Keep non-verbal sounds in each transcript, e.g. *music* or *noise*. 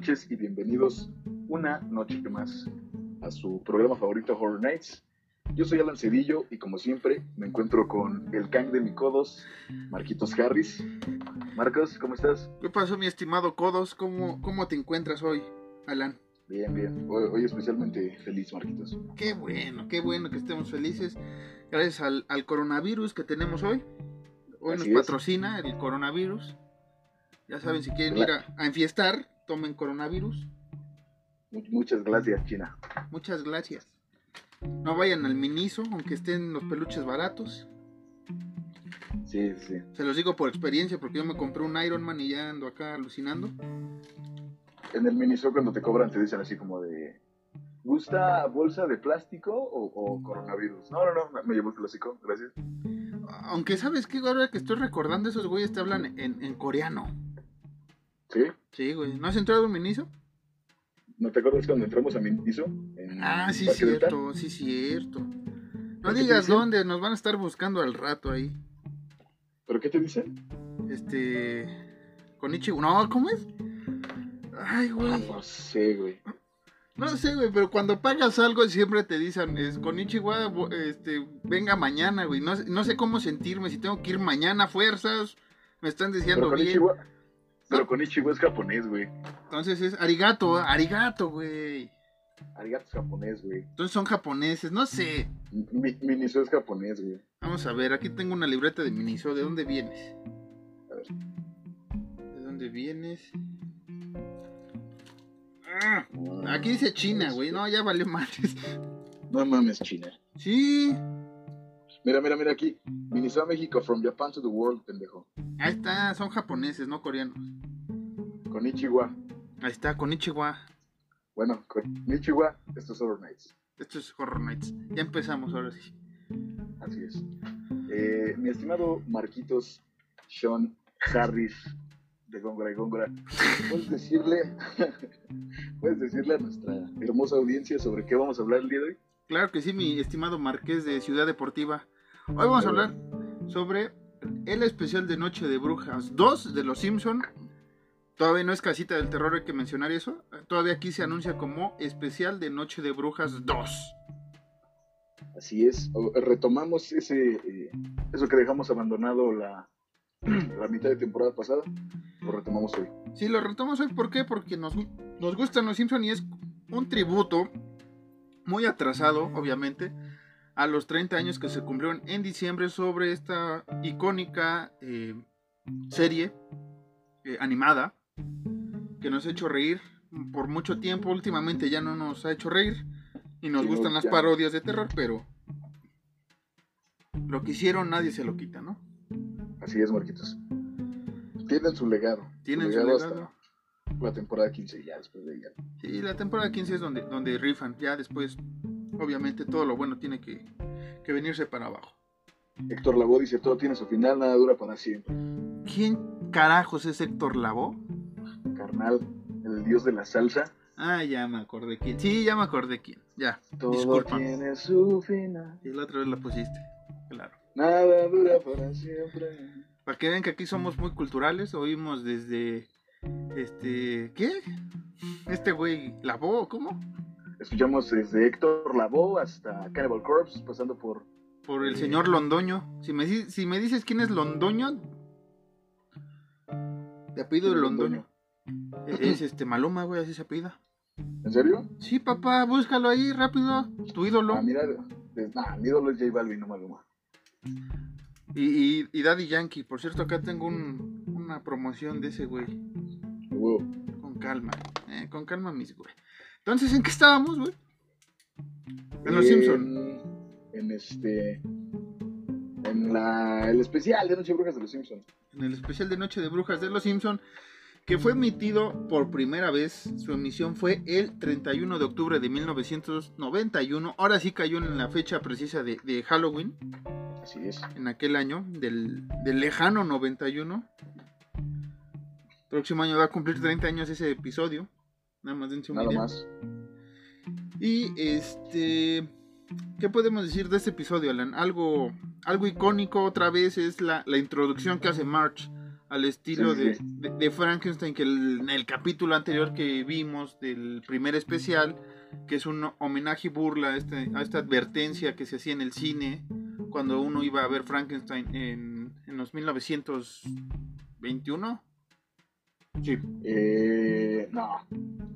Noches y bienvenidos una noche más a su programa favorito Horror Nights. Yo soy Alan Cedillo y como siempre me encuentro con el Kang de mi codos, Marquitos Harris. Marcos, ¿cómo estás? ¿Qué pasó, mi estimado Codos? ¿Cómo, cómo te encuentras hoy, Alan? Bien, bien. Hoy, hoy especialmente feliz, Marquitos. Qué bueno, qué bueno que estemos felices. Gracias al, al coronavirus que tenemos hoy. Hoy Así nos es. patrocina el coronavirus. Ya saben, si quieren ir a, a enfiestar, tomen coronavirus. Mu- Muchas gracias, China. Muchas gracias. No vayan al Miniso, aunque estén los peluches baratos. Sí, sí. Se los digo por experiencia, porque yo me compré un Iron Man y ya ando acá alucinando. En el Miniso cuando te cobran te dicen así como de... ¿Gusta bolsa de plástico o, o coronavirus? No, no, no, me llevo el clásico, gracias. Aunque sabes que ahora que estoy recordando, esos güeyes te hablan en, en coreano. ¿Sí? Sí, güey. ¿No has entrado un Miniso? ¿No te acuerdas cuando entramos a Miniso? En Ah, sí, cierto, sí, cierto. No ¿Pero digas dónde, nos van a estar buscando al rato ahí. ¿Pero qué te dicen? Este. Con Ichigo. No, ¿cómo es? Ay, Ah, güey. no sé, güey. No sé, güey, pero cuando pagas algo siempre te dicen, es con Ichigo, este, venga mañana, güey. No, sé- no sé cómo sentirme, si tengo que ir mañana a fuerzas. Me están Pero diciendo con bien. Pero con Ichigo es japonés, güey. Entonces es arigato, arigato, güey. Arigato es japonés, güey. Entonces son japoneses, no sé. Mi, Miniso es japonés, güey. Vamos a ver, aquí tengo una libreta de Miniso. ¿De dónde vienes? A ver. ¿De dónde vienes? Ah, aquí dice China, güey. No, ya valió madres. No mames, China. Sí, Mira, mira, mira aquí. Miniso a México, from Japan to the world, pendejo. ahí está. Son japoneses, no coreanos. Con Ichigo. Ahí está, con Ichiwa. Bueno, con Ichigo, esto es Horror Nights. Esto es Horror Nights. Ya empezamos ahora sí. Así es. Eh, mi estimado Marquitos Sean Harris de Góngora y Góngora, ¿puedes decirle, *laughs* ¿puedes decirle a nuestra hermosa audiencia sobre qué vamos a hablar el día de hoy? Claro que sí, mi estimado Marqués de Ciudad Deportiva. Hoy vamos a hablar sobre el especial de Noche de Brujas 2 de Los Simpson. Todavía no es casita del terror, hay que mencionar eso. Todavía aquí se anuncia como especial de Noche de Brujas 2. Así es, retomamos ese, eh, eso que dejamos abandonado la, *clears throat* la mitad de temporada pasada, lo retomamos hoy. Sí, lo retomamos hoy, ¿por qué? Porque nos, nos gustan Los Simpson y es un tributo muy atrasado, obviamente, a los 30 años que se cumplieron en diciembre sobre esta icónica eh, serie eh, animada que nos ha hecho reír por mucho tiempo. Últimamente ya no nos ha hecho reír y nos Sí, no, gustan las parodias de terror, pero lo que hicieron nadie se lo quita, ¿no? Así es, Marquitos. Tienen su legado. Tienen su legado legado. hasta la temporada 15 y ya después de ella. Sí, la temporada 15 es donde, donde rifan. Ya después, obviamente, todo lo bueno tiene que, que venirse para abajo. Héctor Lavoe dice, todo tiene su final, nada dura para siempre. ¿Quién carajos es Héctor Lavoe? Carnal, el dios de la salsa. Ah, ya me acordé quién. Sí, ya me acordé quién. Ya, Todo disculpa. tiene su final. Y la otra vez la pusiste. Claro. Nada dura para siempre. Para que vean que aquí somos muy culturales, oímos desde. Este. ¿Qué? Este güey, Lavoe, ¿cómo? Escuchamos desde Héctor Lavoe hasta Cannibal Corpse, pasando por... Por el Eh. señor Londoño. Si me, si me dices quién es Londoño. De apellido de Londoño. E- Es este Maluma, güey, así se apellida. ¿En serio? Sí, papá, búscalo ahí rápido. Tu ídolo. Ah, mira, nah, mi ídolo es J Balvin, no Maluma. Y, y, y Daddy Yankee. Por cierto, acá tengo un- una promoción de ese güey. Huevo. Con calma. Eh, con calma, mis güey. Entonces, ¿en qué estábamos, güey? En Los Simpson. En este. En la, el especial de Noche de Brujas de los Simpsons. En el especial de Noche de Brujas de Los Simpson. Que fue emitido por primera vez. Su emisión fue el 31 de octubre de 1991. Ahora sí cayó en la fecha precisa de, de Halloween. Así es. en aquel año, del, del lejano 91. Próximo año va a cumplir 30 años ese episodio. Nada más dense una Nada más. Y este. ¿Qué podemos decir de este episodio, Alan? Algo, algo icónico otra vez es la, la introducción que hace March al estilo Sí, de, de- de Frankenstein, que el- en el capítulo anterior que vimos del primer especial, que es un homenaje y burla a, este- a esta advertencia que se hacía en el cine cuando uno iba a ver Frankenstein en, en los 1921. Sí. Eh, no,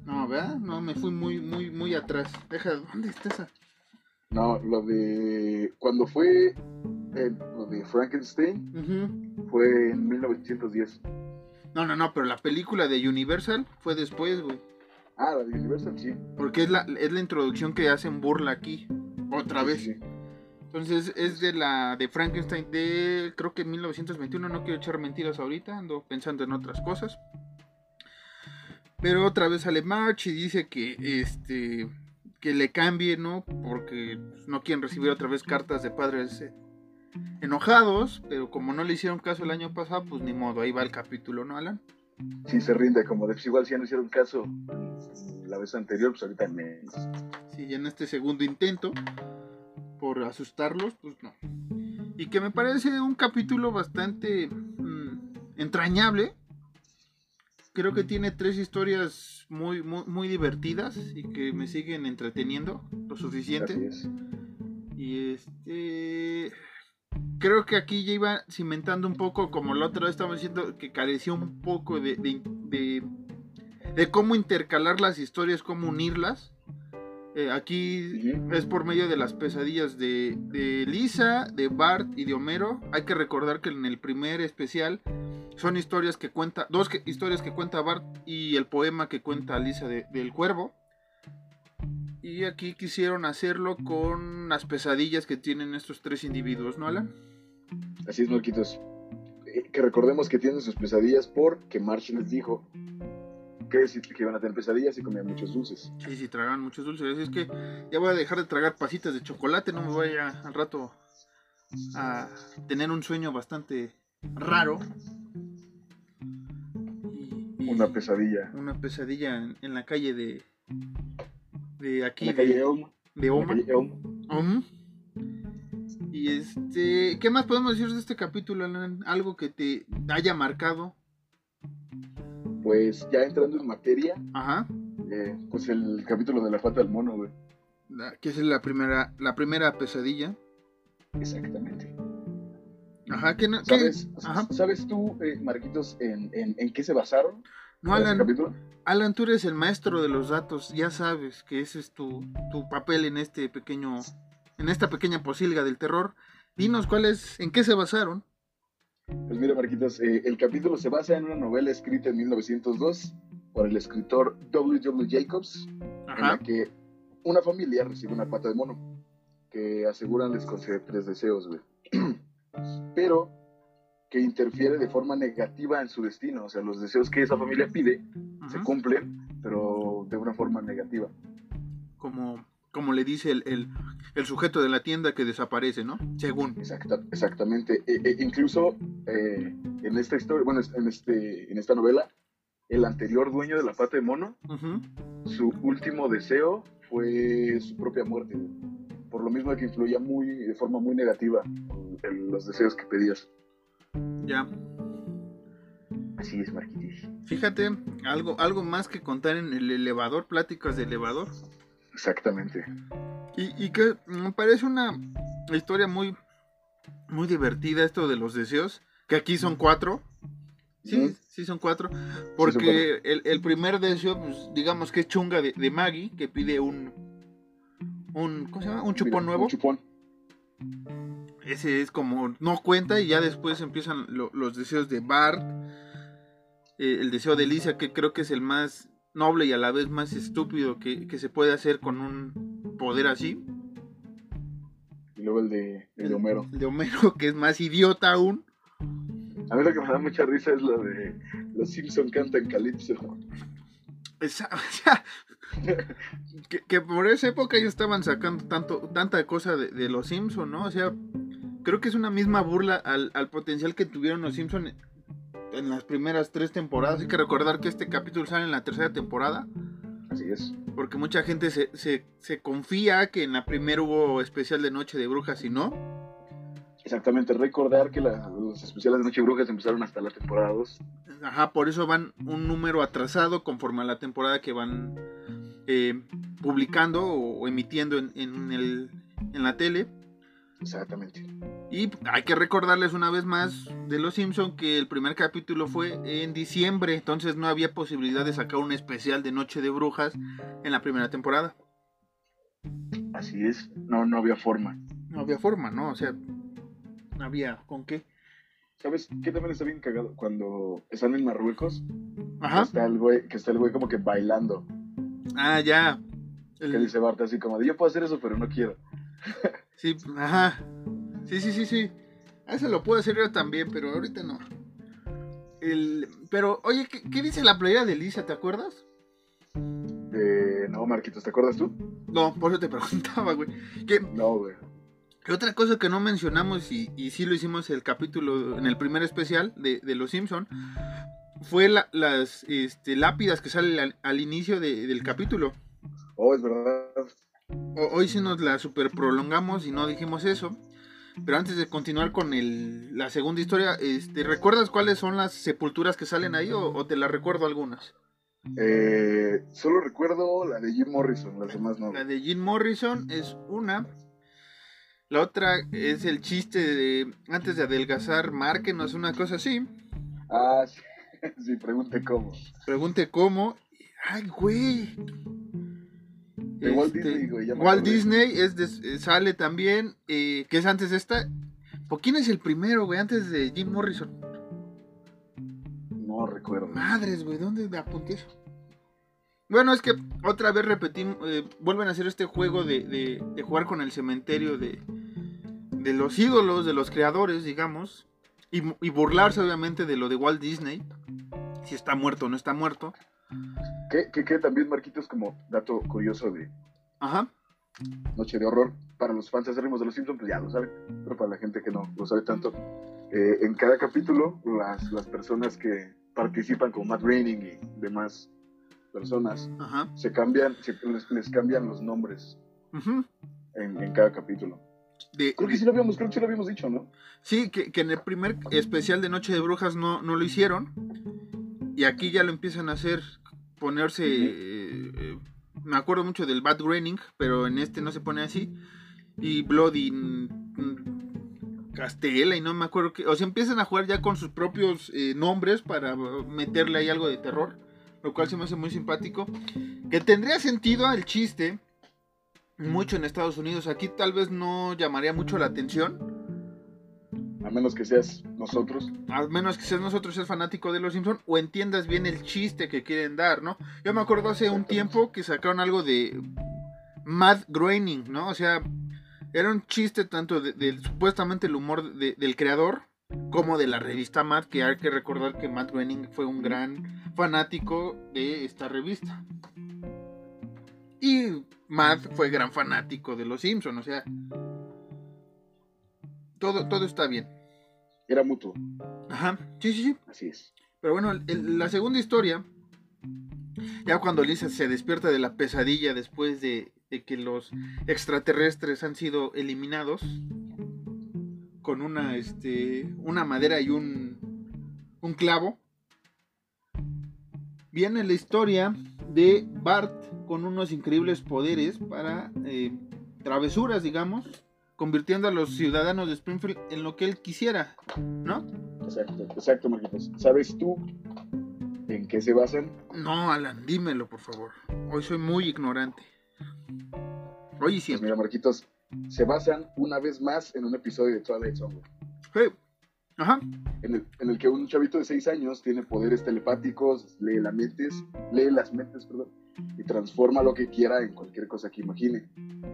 No, ¿verdad? No, me fui muy, muy, muy atrás. Deja, ¿dónde está esa? no, lo de. Cuando fue. eh, lo de Frankenstein Ujú. fue en 1910. No, no, no, pero la película de Universal fue después, güey. Ah, la de Universal, sí. Porque es la, es la introducción que hacen burla aquí. Otra Sí, vez. sí, sí. Entonces es de la de Frankenstein de creo que 1921. No quiero echar mentiras ahorita, ando pensando en otras cosas. Pero otra vez sale March y dice que este que le cambie, ¿no? Porque no quieren recibir otra vez cartas de padres eh, enojados, pero como no le hicieron caso el año pasado, pues ni modo, ahí va el capítulo, ¿no, Alan? Sí, se rinde como de pues, igual si ya no hicieron caso la vez anterior, pues ahorita me. Sí, ya en este segundo intento por asustarlos, pues no. Y que me parece un capítulo bastante mm, entrañable. Creo que tiene tres historias muy, muy, muy divertidas y que me siguen entreteniendo lo suficiente. es. Y este. Creo que aquí ya iba cimentando un poco, como la otra vez estaba diciendo, que careció un poco de, de, de- de cómo intercalar las historias, cómo unirlas. Eh, aquí es por medio de las pesadillas de, de Lisa, de Bart y de Homero. Hay que recordar que en el primer especial son historias que cuenta, dos que- historias que cuenta Bart y el poema que cuenta Lisa de- del cuervo. Y aquí quisieron hacerlo con las pesadillas que tienen estos tres individuos, ¿no, Alan? Así es, Marquitos. Eh, Que recordemos que tienen sus pesadillas porque March les dijo que, si- que iban a tener pesadillas y comían muchos dulces. Sí, sí, tragan muchos dulces. Así es que ya voy a dejar de tragar pasitas de chocolate, no me voy a, al rato a tener un sueño bastante raro. Y- y Una pesadilla. una pesadilla en, en la calle de de aquí En la calle de, de Oma. Y este, ¿qué más podemos decir de este capítulo, Alan? Algo que te haya marcado. Pues ya entrando en materia, Ajá. eh, pues el capítulo de la pata del mono, güey. La- que es la primera la primera pesadilla. Exactamente. Ajá, que no, ¿Sabes, Ajá. ¿sabes tú, eh, Marquitos, en, en, en qué se basaron? No, Alan, capítulo? Alan, tú eres el maestro de los datos, ya sabes que ese es tu, tu papel en este pequeño, en esta pequeña posilga del terror. Dinos cuál es, en qué se basaron. Pues mira, Marquitos, eh, el capítulo se basa en una novela escrita en 1902 por el escritor W. W. Jacobs, en la que una familia recibe una pata de mono que aseguran les concede tres deseos, güey. *clears throat* Pero que interfiere de forma negativa en su destino. O sea, los deseos que esa familia pide se cumplen, pero de una forma negativa. Como, como le dice el, el, el sujeto de la tienda que desaparece, ¿no? Según. Exacta- exactamente. E- e- incluso eh, en esta historia, bueno, en, este, en esta novela, el anterior dueño de la pata de mono, su último deseo fue su propia muerte. Por lo mismo que influía muy, de forma muy negativa en los deseos que pedías. Ya. Así es, Marquitis. Fíjate, algo, algo más que contar en el elevador, pláticas de elevador. Exactamente. Y, y que me parece una historia muy, muy divertida esto de los deseos, que aquí son cuatro. Sí, sí son cuatro. Porque El, el, primer deseo, pues digamos que es chunga de, de, Maggie, que pide un, un, ¿cómo se llama? Un chupón nuevo. Un chupón. Ese es como, no cuenta y ya después empiezan los deseos de Bart. Eh, el deseo de Lisa, que creo que es el más noble y a la vez más estúpido que, que se puede hacer con un poder así. Y luego el de, el de Homero. El de Homero, *laughs* que es más idiota aún. A mí lo que me da mucha risa es lo de Los Simpson cantan Calypso. Esa, *laughs* que, que, por esa época ellos estaban sacando tanto, tanta cosa de, de Los Simpson, ¿no? O sea, creo que es una misma burla al, al potencial que tuvieron Los Simpson en las primeras tres temporadas. Hay que recordar que este capítulo sale en la tercera temporada. Así es. Porque mucha gente se, se, se confía que en la primera hubo especial de Noche de Brujas y no. Exactamente, recordar que los especiales de Noche de Brujas empezaron hasta la temporada 2. Ajá, por eso van un número atrasado conforme a la temporada que van eh, publicando o, emitiendo en, en, el, en la tele. Exactamente. Y hay que recordarles una vez más de Los Simpson que el primer capítulo fue en diciembre, entonces no había posibilidad de sacar un especial de Noche de Brujas en la primera temporada. Así es, no, no había forma. No había forma, ¿no? O sea, no había con qué. ¿Sabes qué también está bien cagado? Cuando están en Marruecos, Ajá. Que, está el güey, que está el güey como que bailando. Ah, ya. El... Que dice Bart así como de yo puedo hacer eso, pero no quiero. Sí, ajá. Sí, sí, sí, sí. Eso lo puedo hacer yo también, pero ahorita no. El... Pero, oye, ¿qué, ¿qué, dice la playera de Lisa? ¿Te acuerdas? Eh, no, Marquitos, ¿te acuerdas tú? No, por eso te *laughs* preguntaba, güey. ¿Qué... No, güey. Otra cosa que no mencionamos y, y sí lo hicimos el capítulo, en el primer especial de, de Los Simpson, fue la, las este, lápidas que salen al, al inicio de, del capítulo. Oh, es verdad. Hoy sí nos la super prolongamos y no dijimos eso. Pero antes de continuar con el, la segunda historia, este, ¿recuerdas cuáles son las sepulturas que salen ahí o, o te las recuerdo algunas? Eh, solo recuerdo la de Jim Morrison, las demás no. La de Jim Morrison es una. La otra es el chiste de antes de adelgazar, márquenos una cosa así. Ah, sí, *laughs* sí pregunte cómo. Pregunte cómo. Ay, güey. De Walt este, Disney, güey. Walt Disney es de, sale también, eh, que es antes de esta. ¿Por quién es el primero, güey? Antes de Jim Morrison. No recuerdo. Madres, güey, ¿dónde me apunté eso? Bueno, es que otra vez repetimos, eh, vuelven a hacer este juego de, de, de jugar con el cementerio de, de, los ídolos, de los creadores, digamos, y, y, burlarse obviamente de lo de Walt Disney, si está muerto o no está muerto. Que, que, que también, Marquitos, como dato curioso de Ajá. Noche de Horror, para los fans acérrimos de los Simpsons, pues ya lo saben, pero para la gente que no lo sabe tanto, eh, en cada capítulo, las, las personas que participan como Matt Groening y demás personas Ajá. se cambian, se, les, les, cambian los nombres Ajá. en, en, cada capítulo. De, creo que sí lo habíamos, creo que sí lo habíamos dicho, ¿no? Sí, que, que, en el primer especial de Noche de Brujas no, no lo hicieron. Y aquí ya lo empiezan a hacer, ponerse. Eh, eh, me acuerdo mucho del Bad Groening, pero en este no se pone así. Y Bloody Castela, y no me acuerdo que. O sea, empiezan a jugar ya con sus propios eh, nombres para meterle ahí algo de terror lo cual se me hace muy simpático. Que tendría sentido el chiste mucho en Estados Unidos. Aquí tal vez no llamaría mucho la atención. A menos que seas nosotros. A menos que seas nosotros, seas fanático de Los Simpson o entiendas bien el chiste que quieren dar, ¿no? Yo me acuerdo hace un tiempo que sacaron algo de Matt Groening, ¿no? O sea, era un chiste tanto de, de supuestamente el humor de, del creador como de la revista Matt, que hay que recordar que Matt Groening fue un gran fanático de esta revista. Y Matt fue gran fanático de Los Simpsons, o sea, todo, todo está bien. Era mutuo. Ajá, sí, sí, sí. Así es. Pero bueno, el, la segunda historia, ya cuando Lisa se despierta de la pesadilla después de, de que los extraterrestres han sido eliminados, con una, este, una madera y un, un clavo. Viene la historia de Bart con unos increíbles poderes para eh, travesuras, digamos, convirtiendo a los ciudadanos de Springfield en lo que él quisiera, ¿no? Exacto, exacto, Marquitos. ¿Sabes tú en qué se basan? No, Alan, dímelo, por favor. Hoy soy muy ignorante. Hoy y Pues siempre. mira, Marquitos, se basan una vez más en un episodio de Twilight Zone, Hey. Ajá. en el, en el que un chavito de 6 años tiene poderes telepáticos, lee las mentes, lee las mentes, perdón, y transforma lo que quiera en cualquier cosa que imagine.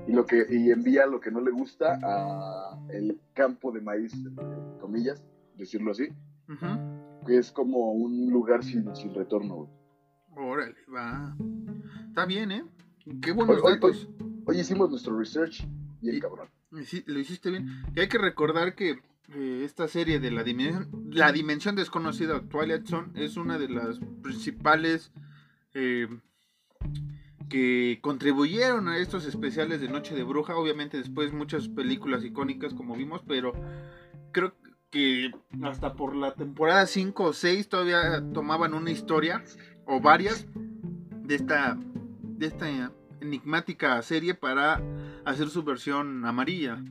Y, lo que, y envía lo que no le gusta a el campo de maíz, entre comillas, decirlo así, que es como un lugar sin, sin retorno, güey. Órale, va. Está bien, ¿eh? Qué buenos Hoy- hoy- datos. Hoy hicimos nuestro research bien Y- cabrón. Sí, lo hiciste bien. Y hay que recordar que eh, esta serie de la dimensión, la dimensión desconocida, Twilight Zone, es una de las principales eh, que contribuyeron a estos especiales de Noche de Bruja. Obviamente después muchas películas icónicas como vimos, pero creo que hasta por la temporada 5 o 6 todavía tomaban una historia o varias de esta de esta enigmática serie para hacer su versión amarilla.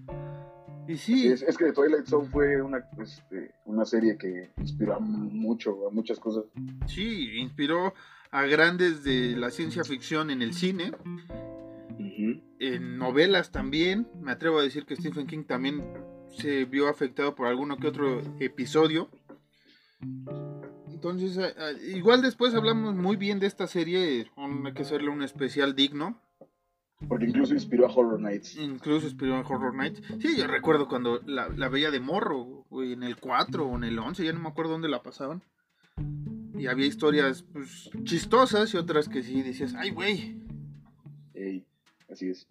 Y sí, Es, es que Twilight Zone fue una, este, una serie que inspiró mucho, a muchas cosas. sí, inspiró a grandes de la ciencia ficción en el cine, en novelas también. Me atrevo a decir que Stephen King también se vio afectado por alguno que otro episodio. Entonces, igual después hablamos muy bien de esta serie, hay que hacerle un especial digno. Porque incluso inspiró a Horror Nights. Incluso inspiró en Horror Nights. Sí, yo recuerdo cuando la, la veía de morro, en el 4 o en el 11, ya no me acuerdo dónde la pasaban. Y había historias pues, chistosas y otras que sí decías, ay, güey, Ey, así es.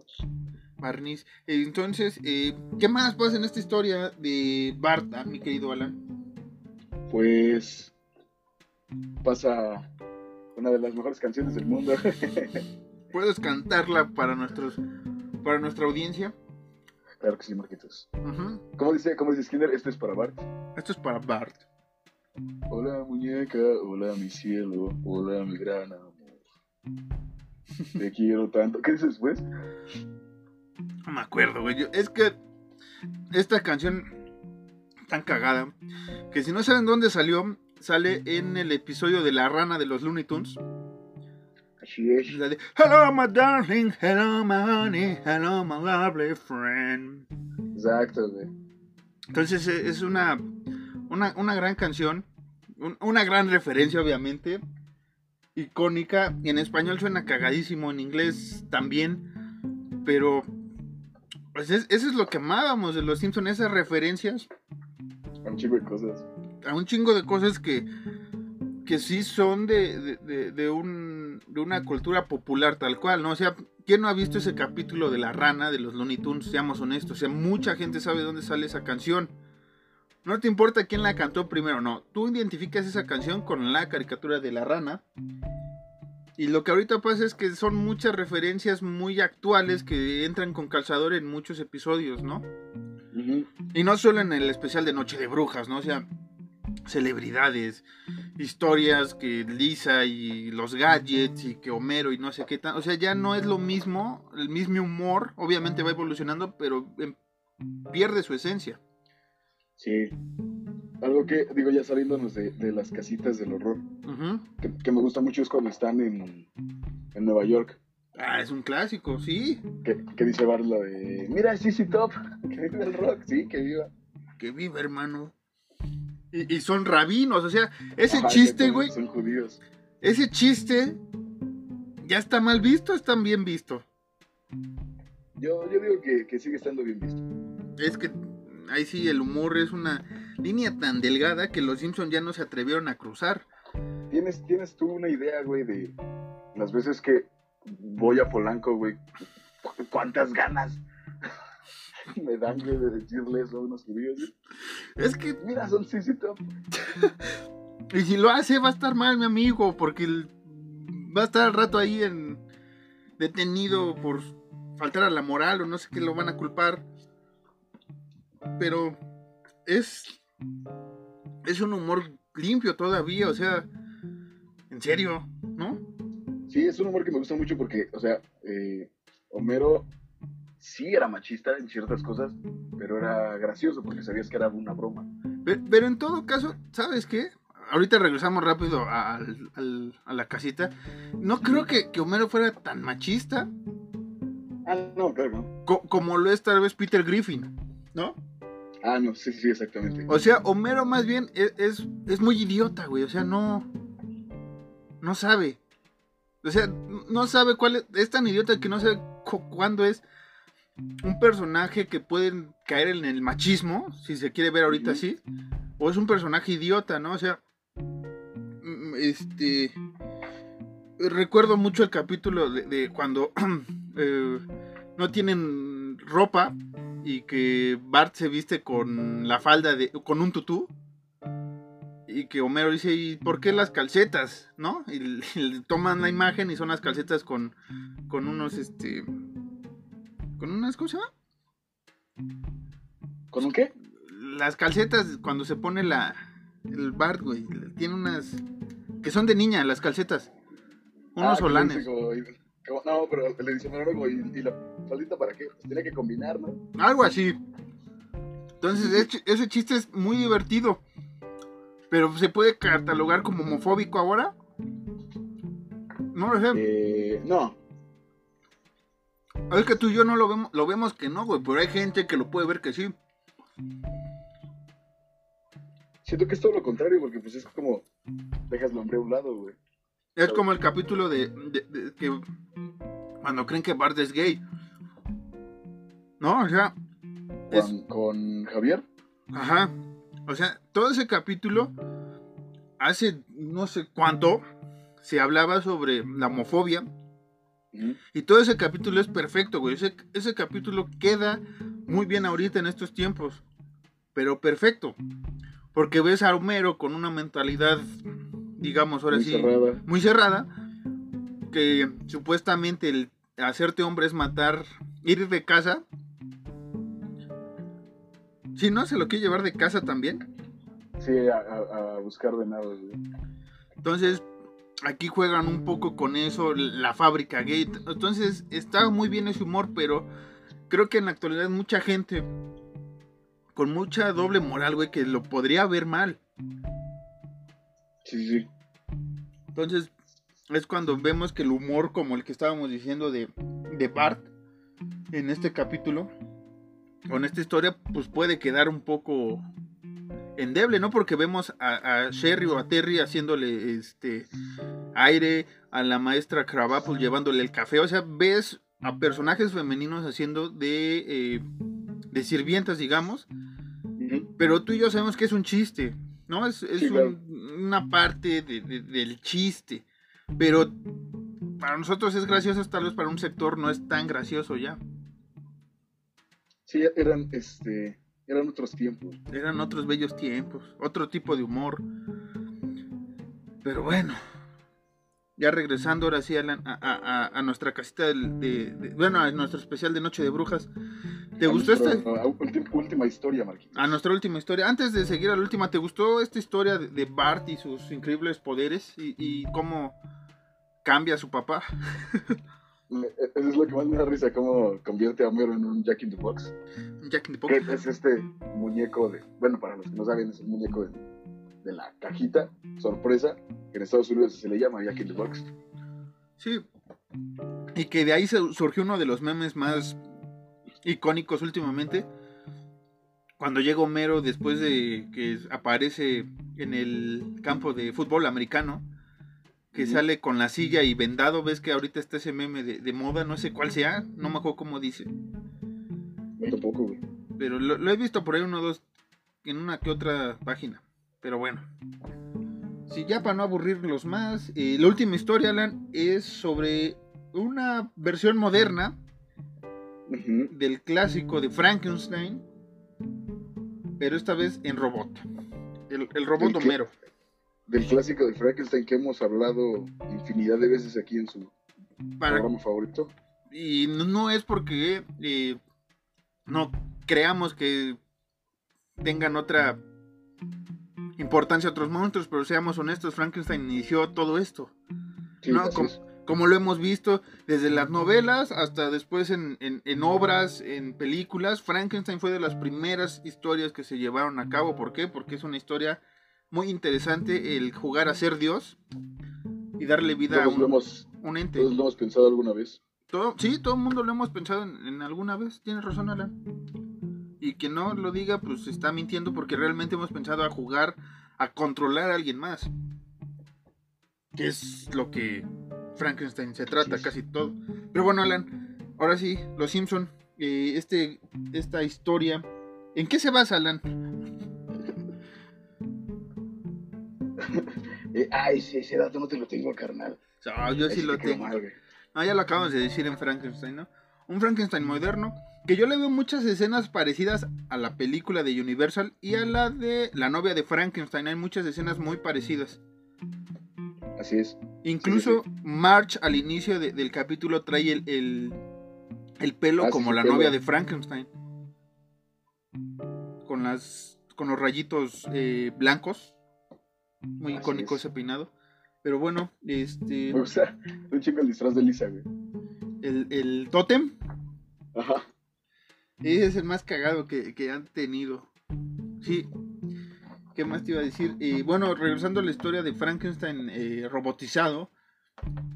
Barniz. Entonces, eh, ¿qué más pasa en esta historia de Barta, mi querido Alan? Pues pasa una de las mejores canciones del mundo. *laughs* ¿Puedes cantarla para nuestros para nuestra audiencia? claro que sí, Marquitos. ¿Cómo dice, cómo dice Skinner? Esto es para Bart. Esto es para Bart. Hola muñeca, hola mi cielo, hola mi gran amor. Te quiero tanto. ¿Qué dice después? No me acuerdo, güey. Es que esta canción tan cagada que si no saben dónde salió, sale en el episodio de La Rana de los Looney Tunes. Así es. La de Hello, my darling, hello, my honey, hello, my lovely friend. Exacto, güey. Entonces eh, es una, una, una gran canción, un- una gran referencia, obviamente, icónica. Y en español suena cagadísimo, en inglés también, pero pues es- eso es lo que amábamos de los Simpsons, esas referencias Un chico de cosas. a un chingo de cosas que, que sí son de, de, de- de un, de una cultura popular tal cual, ¿no? O sea, ¿quién no ha visto ese capítulo de la rana de los Looney Tunes? Seamos honestos, o sea, mucha gente sabe dónde sale esa canción. No te importa quién la cantó primero, no. Tú identificas esa canción con la caricatura de la rana. Y lo que ahorita pasa es que son muchas referencias muy actuales que entran con calzador en muchos episodios, ¿no? Y no solo en el especial de Noche de Brujas, ¿no? O sea, celebridades, historias que Lisa y los gadgets y que Homero y no sé qué tan. O sea, ya no es lo mismo, el mismo humor, obviamente va evolucionando, pero em, pierde su esencia. Sí. Algo que, digo, ya saliéndonos de, de las casitas del horror, Ujú. que, que me gusta mucho es cuando están en, en Nueva York. Ah, es un clásico, sí. Que, que dice Bart lo de, mira, CC Top, *laughs* que vive el rock, sí, que viva. Que viva, hermano. Y, y son rabinos, o sea, ese Ajá, chiste, güey, Son judíos. ese chiste ya está mal visto, está bien visto. Yo, yo digo que, que sigue estando bien visto. Es que ahí sí el humor es una línea tan delgada que los Simpson ya no se atrevieron a cruzar. ¿Tienes, ¿Tienes tú una idea, güey, de las veces que voy a Polanco, güey? ¿cu- ¿Cuántas ganas *laughs* me dan, güey, de decirle eso a unos judíos? Es que, Mira, son Top. *laughs* y si lo hace, va a estar mal, mi amigo, porque va a estar al rato ahí en detenido por faltar a la moral o no sé qué lo van a culpar. Pero es es un humor limpio todavía, o sea, en serio, ¿no? Sí, es un humor que me gusta mucho porque, o sea, eh, Homero sí era machista en ciertas cosas, pero era gracioso porque sabías que era una broma. Pe- Pero en todo caso, ¿sabes qué? Ahorita regresamos rápido al- a la casita. No creo que, que Homero fuera tan machista Ah, no, claro, no. co- como lo es tal vez Peter Griffin, ¿no? Ah, no, sí, sí, exactamente. O sea, Homero más bien es, es, es muy idiota, güey. O sea, no. No sabe. O sea, no sabe cuál es. Es tan idiota que no sabe cu- cuándo es un personaje que puede caer en el machismo, si se quiere ver ahorita así. O es un personaje idiota, ¿no? O sea. mm, Este. Recuerdo mucho el capítulo de, de cuando *clears throat* eh, no tienen ropa y que Bart se viste con la falda de con un tutú. Y que Homero dice y por qué las calcetas no y, *laughs* toman la imagen y son las calcetas con con unos este con unas ¿cómo se llama? ¿Con un qué? las calcetas cuando se pone la el Bart güey tiene unas que son de niña las calcetas. Unos Ah, solanes como- no, pero le dice monólogo y, y la faldita para qué? Pues tiene que combinar, ¿no? Algo así. Entonces, ese, chiste es muy divertido. Pero se puede catalogar como homofóbico ahora. No lo sé. Eh, no, Es que tú y yo no lo vemos, lo vemos que no, güey. Pero hay gente que lo puede ver que sí. siento que es todo lo contrario, porque pues es como dejas el hombre a un lado, güey. Es como el capítulo de, de- de que cuando creen que Bart es gay. No, o sea, es- Con, Javier, Ajá. O sea, todo ese capítulo, hace no sé cuánto, se hablaba sobre la homofobia. Y todo ese capítulo es perfecto, güey. Ese, ese capítulo queda muy bien ahorita en estos tiempos. Pero perfecto. Porque ves a Homero con una mentalidad, digamos, ahora muy sí, cerrada. muy cerrada. Que supuestamente el hacerte hombre es matar, ir de casa. Si no, se lo quiere llevar de casa también. Sí, a, buscar venados, güey. Entonces, aquí juegan un poco con eso, la fábrica gay. Entonces, está muy bien ese humor, pero creo que en la actualidad mucha gente con mucha doble moral, güey, que lo podría ver mal. Sí, sí, sí. Entonces, es cuando vemos que el humor, como el que estábamos diciendo de, de Bart, en este capítulo, con esta historia, pues puede quedar un poco endeble, ¿no? Porque vemos a, a Sherry o a Terry haciéndole este aire a la maestra Krabappel llevándole el café. O sea, ves a personajes femeninos haciendo de, eh, de sirvientas, digamos. Pero tú y yo sabemos que es un chiste, ¿no? Es, es Sí, un- claro. una parte de- de- del chiste. Pero para nosotros es gracioso, tal vez para un sector no es tan gracioso ya. Sí, eran, este, eran otros tiempos. Eran otros bellos tiempos, otro tipo de humor. Pero bueno, ya regresando ahora sí a, a- a- a nuestra casita del- de, de- bueno, a nuestro especial de Noche de Brujas. ¿Te A gustó esta? a última, historia, Marquitos. A nuestra última historia. Antes de seguir a la última, ¿te gustó esta historia de, Bart y sus increíbles poderes y, y cómo cambia a su papá? *laughs* Eso es lo que más me da risa, cómo convierte a Homero en un Jack in the Box. Jack in the Que Box. es este muñeco de, bueno, para los que no saben, es el muñeco de, de la cajita, sorpresa, que en Estados Unidos se le llama Jack in the Box. Sí. Y que de ahí surgió uno de los memes más icónicos últimamente. Cuando llega Homero después de que aparece en el campo de fútbol americano, que sale con la silla y vendado, ves que ahorita está ese meme de, de moda, no sé cuál sea, no me acuerdo cómo dice, No tampoco, güey. pero lo, lo he visto por ahí uno o dos, en una que otra página, pero bueno. Sí, ya para no aburrirlos más, eh, la última historia, Alan, es sobre una versión moderna Del clásico de Frankenstein, pero esta vez en robot. El, el robot. Homero. Del clásico de Frankenstein que hemos hablado infinidad de veces aquí en su Para, programa favorito. y no, no es porque eh, no creamos que tengan otra importancia otros monstruos, pero seamos honestos, Frankenstein inició todo esto. Sí, No, así com- es. Como lo hemos visto desde las novelas hasta después en, en, obras, en películas. Frankenstein fue de las primeras historias que se llevaron a cabo. ¿Por qué? Porque es una historia muy interesante el jugar a ser Dios y darle vida a un, ente. Todos lo hemos pensado alguna vez. Todo, sí, todo el mundo lo hemos pensado en, alguna vez. Tienes razón, Alan. Y que no lo diga, pues está mintiendo porque realmente hemos pensado a jugar a controlar a alguien más. Que es lo que Frankenstein se trata casi todo. Pero bueno, Alan, ahora sí, Los Simpson, eh, este, esta historia, ¿en qué se basa, Alan? *laughs* Eh, ay, sí, ese dato no te lo tengo, carnal. yo sí lo tengo. ah, ya lo acabamos de decir en Frankenstein, ¿no? Un Frankenstein moderno, que yo le veo muchas escenas parecidas a la película de Universal y a la de La novia de Frankenstein. Hay muchas escenas muy parecidas. Así es. Incluso March al inicio del capítulo trae el, el, pelo ah, como la novia de Frankenstein. Con las con los rayitos eh, blancos. Muy icónico ese peinado. Pero bueno, este. O sea, un chico el disfraz de Lisa, güey. El, el tótem. Ajá. Ese es el más cagado que, que han tenido. Sí, ¿Qué más te iba a decir? Y bueno, regresando a la historia de Frankenstein eh, robotizado,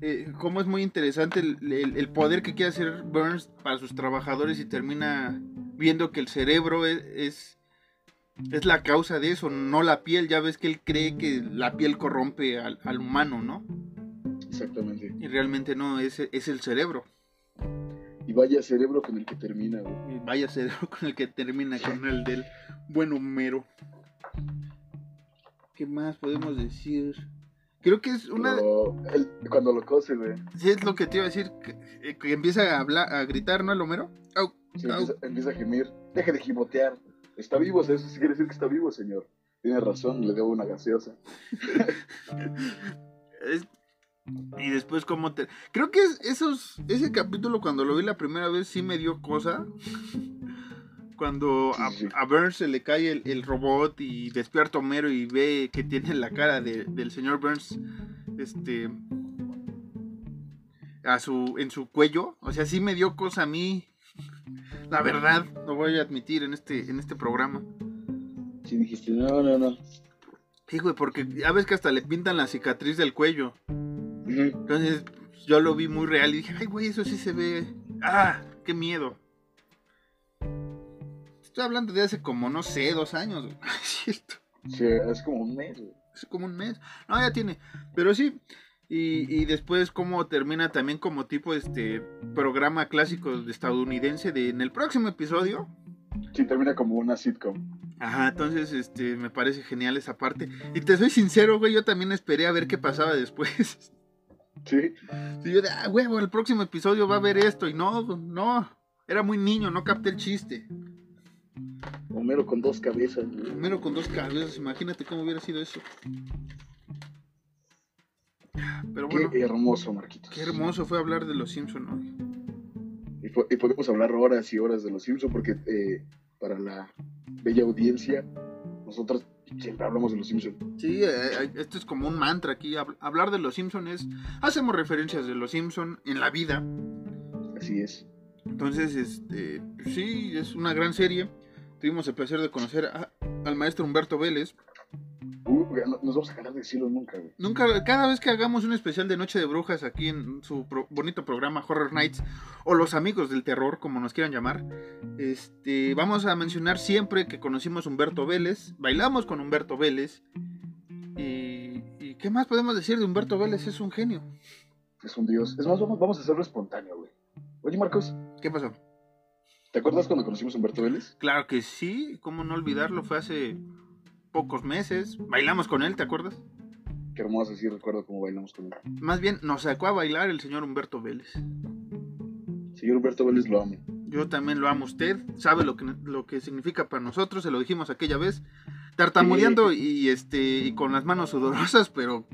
eh, como es muy interesante el, poder que quiere hacer Burns para sus trabajadores y termina viendo que el cerebro es, es, la causa de eso, no la piel. Ya ves que él cree que la piel corrompe al, humano, ¿no? Exactamente. Y realmente no, es, es el cerebro. Y vaya cerebro con el que termina, vaya cerebro *laughs* con el que termina, con el del buen Homero. ¿Qué más podemos decir? Creo que es una. cuando lo cose, güey. Sí, es lo que te iba a decir. Que, eh, empieza a hablar, a gritar, ¿no, el Homero? Empieza, a gemir. Deje de gibotear. Está vivo, eso sí quiere decir que está vivo, señor. Tiene razón, le debo una gaseosa. *laughs* Y después, como te. Creo que esos, ese capítulo, cuando lo vi la primera vez, sí me dio cosa cuando a, Burns se le cae el, robot y despierta Homero y ve que tiene la cara del señor Burns este a su en su cuello, o sea, sí me dio cosa a mí. La verdad, lo voy a admitir en este en este programa. Sí dijiste, no, no, no. Sí, güey, porque ya ves que hasta le pintan la cicatriz del cuello. Entonces, yo lo vi muy real y dije, ay, güey, eso sí se ve. Ah, qué miedo. Estoy hablando de hace como, no sé, dos años, *laughs* Sí, es como un mes, Es como un mes. No, ya tiene. Pero sí. Y, después cómo termina también como tipo este programa clásico estadounidense de en el próximo episodio. Sí, termina como una sitcom. Ajá, entonces este me parece genial esa parte. Y te soy sincero, güey, yo también esperé a ver qué pasaba después. *laughs* Sí. Y yo de, ah, huevo, el próximo episodio va a haber esto. Y no, no, era muy niño, no capté el chiste. Homero con dos cabezas. Homero con dos cabezas, imagínate cómo hubiera sido eso. Pero bueno, qué hermoso, Marquitos. Qué hermoso fue hablar de los Simpsons hoy. Y, podemos hablar horas y horas de los Simpsons porque eh, para la bella audiencia, nosotros siempre hablamos de los Simpsons. Sí, eh, eh, esto es como un mantra aquí. Hablar de los Simpsons es. Hacemos referencias de los Simpsons en la vida. Así es. Entonces, este, sí, es una gran serie. Tuvimos el placer de conocer al maestro Humberto Vélez. Uh, nos vamos a ganar de decirlo nunca, Nunca, cada vez que hagamos un especial de Noche de Brujas aquí en su bonito programa Horror Nights o Los Amigos del Terror, como nos quieran llamar, este, vamos a mencionar siempre que conocimos a Humberto Vélez, bailamos con Humberto Vélez y, y ¿qué más podemos decir de Humberto Vélez? Es un genio. Es un dios. Es más, vamos, vamos a hacerlo espontáneo, güey. Oye, Marcos. ¿Qué pasó? ¿Te acuerdas cuando conocimos a Humberto Vélez? Claro que sí, cómo no olvidarlo, fue hace pocos meses. Bailamos con él, ¿te acuerdas? Qué hermoso, sí recuerdo cómo bailamos con él. Más bien, nos sacó a bailar el señor Humberto Vélez. Señor Humberto Vélez lo amo. Yo también lo amo. Usted sabe lo que, lo que significa para nosotros, se lo dijimos aquella vez. Tartamudeando y, este, y con las manos sudorosas, pero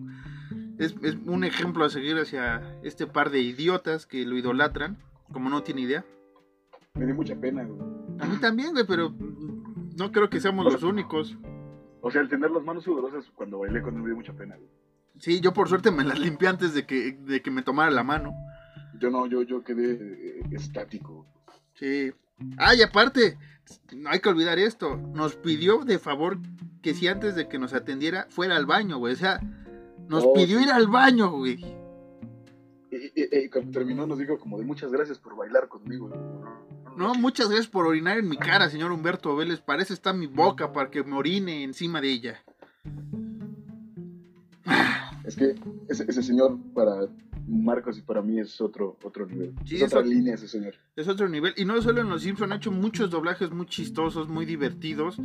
es, es un ejemplo a seguir hacia este par de idiotas que lo idolatran, como no tiene idea. Me dio mucha pena, güey. A mí también, güey, pero no creo que seamos los únicos. O sea, el tener las manos sudorosas cuando bailé con él me dio mucha pena, güey. Sí, yo por suerte me las limpié antes de que, de que me tomara la mano. Yo no, yo, yo quedé eh, estático. Sí. Ah, y aparte, no hay que olvidar esto. Nos pidió de favor que si antes de que nos atendiera fuera al baño, güey. O sea, nos Oh, pidió sí. ir al baño, güey. Y, y- y cuando terminó nos dijo como de muchas gracias por bailar conmigo. No, muchas gracias por orinar en mi cara, señor Humberto Vélez. Parece está mi boca para que me orine encima de ella. Es que ese, ese señor para Marcos y para mí es otro, otro nivel. Sí, es otra línea ese señor. Es otro nivel. Y no solo en Los Simpson, ha hecho muchos doblajes muy chistosos, muy divertidos.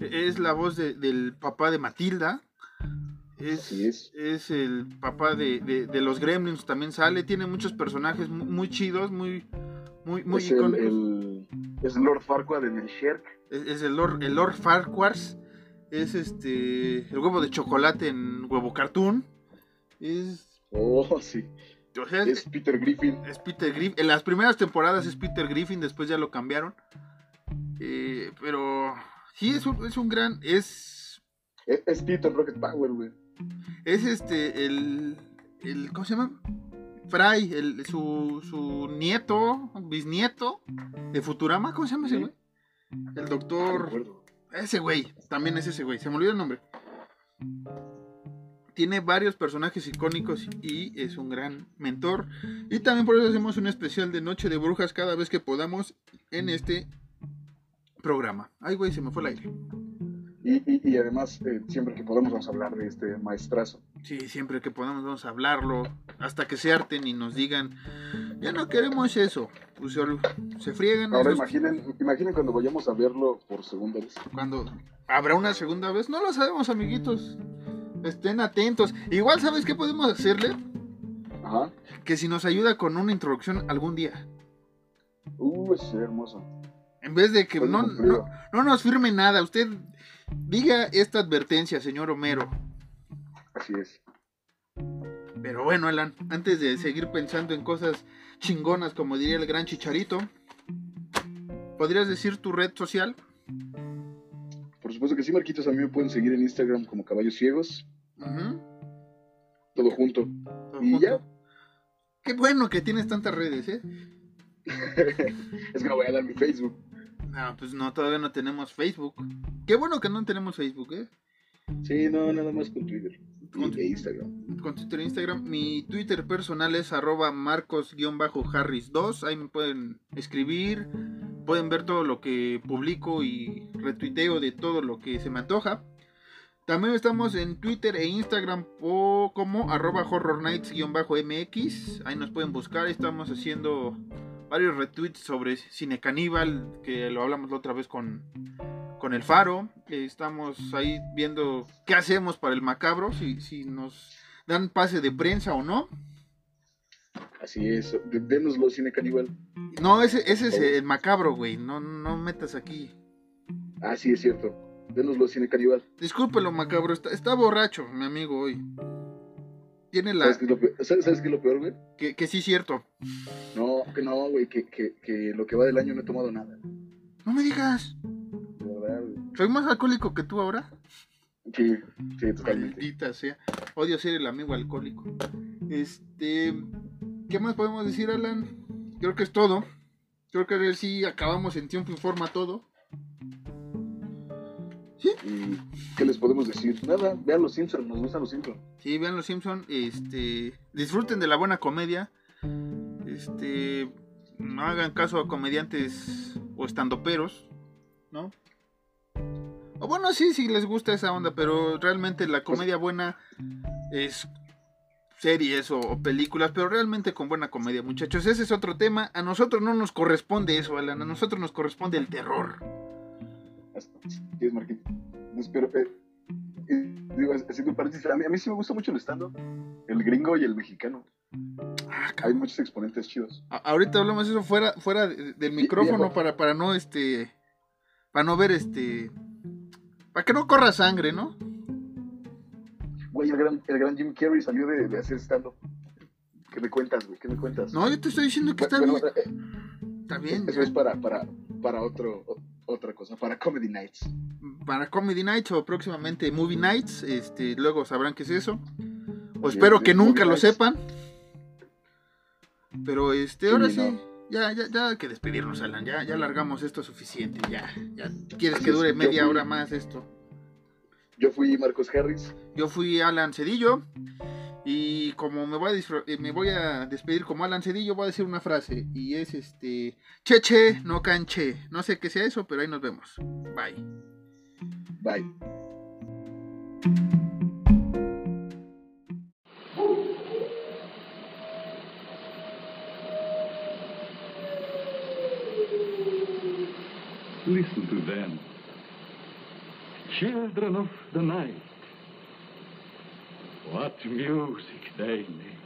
Es la voz de- del papá de Matilda. Es, Así es. es el papá de, de- de los Gremlins, también sale. Tiene muchos personajes mu- muy, chidos, muy, muy, muy es, el, es Lord Farquaad en el Sherk. Es, es el Lord, el Lord Farquaad. Es este el huevo de chocolate en huevo cartoon. Es, Oh, sí. o sea, Es Peter Griffin. es Peter Griffin. En las primeras temporadas es Peter Griffin, después ya lo cambiaron. Eh, pero sí, es un, es un gran. Es, Es, es Peter Rocket Power, güey. es este. El, el. ¿Cómo se llama? Fry, el, su, su nieto, bisnieto de Futurama. ¿Cómo se llama ese güey? El doctor. Ese güey, también es ese güey, se me olvidó el nombre. Tiene varios personajes icónicos y es un gran mentor. Y también por eso hacemos un especial de Noche de Brujas cada vez que podamos en este programa. Ay, güey, se me fue el aire. Y, y, y además, eh, siempre que podamos vamos a hablar de este maestrazo. Sí, siempre que podamos vamos a hablarlo. Hasta que se harten y nos digan, ya no queremos eso. Pues se, friegan. Ahora esos- imaginen, imaginen cuando vayamos a verlo por segunda vez. cuando habrá una segunda vez. No lo sabemos, amiguitos. Estén atentos. Igual, ¿sabes qué podemos hacerle? Ajá. Que si nos ayuda con una introducción algún día. Uh, sería hermoso. En vez de que no, no, no nos firme nada, usted diga esta advertencia, señor Homero. Así es. Pero bueno, Alan, antes de seguir pensando en cosas chingonas, como diría el gran chicharito, ¿podrías decir tu red social? Por supuesto que sí, Marquitos. A mí me pueden seguir en Instagram como Caballos Ciegos. Todo junto. todo ¿Y junto. ya? Qué bueno que tienes tantas redes, ¿eh? *laughs* es que no voy a dar mi Facebook. No, pues no, todavía no tenemos Facebook. Qué bueno que no tenemos Facebook, ¿eh? Sí, no, nada más con Twitter. Con- Y, e Instagram. con Twitter e Instagram. Mi Twitter personal es arroba marcos-harris2. Ahí me pueden escribir. Pueden ver todo lo que publico y retuiteo de todo lo que se me antoja. También estamos en Twitter e Instagram como arroba horrornights-mx. Ahí nos pueden buscar. Estamos haciendo varios retweets sobre Cine Caníbal, que lo hablamos la otra vez con, con el Faro. Eh, Estamos ahí viendo qué hacemos para el macabro, si, si nos dan pase de prensa o no. Así es. De- Dénoslo, Cine Caníbal. No, ese, ese es el macabro, güey. No, no metas aquí. Ah, sí, es cierto. Dénoslo, Cine Caníbal. Discúlpelo, macabro. Está, está borracho, mi amigo, hoy. Tiene la... ¿Sabes qué es lo peor, ¿Sabes, sabes qué es lo peor, güey? Que, que sí, cierto. No, que no, güey. Que, que, que lo que va del año no he tomado nada. No me digas. De verdad, güey. ¿Soy más alcohólico que tú ahora? Sí, sí, totalmente. Maldita sea. Odio ser el amigo alcohólico. Este. ¿Qué más podemos decir, Alan? Creo que es todo. Creo que sí acabamos en tiempo y forma todo. ¿Y qué les podemos decir? Nada, vean los Simpsons, nos gustan los Simpsons. Sí, vean los Simpson, este, disfruten de la buena comedia. Este, no hagan caso a comediantes o estandoperos, ¿no? O bueno, sí, sí les gusta esa onda, pero realmente la comedia buena es series o, o películas, pero realmente con buena comedia, muchachos. Ese es otro tema. A nosotros no nos corresponde eso, Alan. A nosotros nos corresponde el terror. Así es, Marquito. Espero, eh, eh, digo, haciendo un paréntesis, a mí, a mí sí me gusta mucho el stand el gringo y el mexicano. Ah, Hay muchos exponentes chidos. A- ahorita hablamos eso fuera, fuera de- del micrófono para, para no este para no ver este para que no corra sangre, ¿no? Güey, el gran, el gran Jim Carrey salió de, de hacer stand-up. ¿Qué me cuentas, güey? ¿Qué me cuentas? No, yo te estoy diciendo que está Bueno, bien. eh, Está bien. Eso es para, para, para otro, otra cosa, para Comedy Nights. Para Comedy Nights o próximamente Movie Nights, este, luego sabrán qué es eso. O espero de que nunca lo Nights. sepan. Pero este, Sí, ahora no. sí, ya, ya, ya hay que despedirnos, Alan. Ya, ya largamos esto suficiente. Ya, ya. ¿Quieres Así que dure media fui- hora más esto? Yo fui Marcos Harris. Yo fui Alan Cedillo. Y como me voy, a eh, me voy a despedir como Alan Cedillo, voy a decir una frase. Y es este: Cheche, no canche. No sé qué sea eso, pero ahí nos vemos. Bye. Bye. Listen to them. Children of the night. What music they make.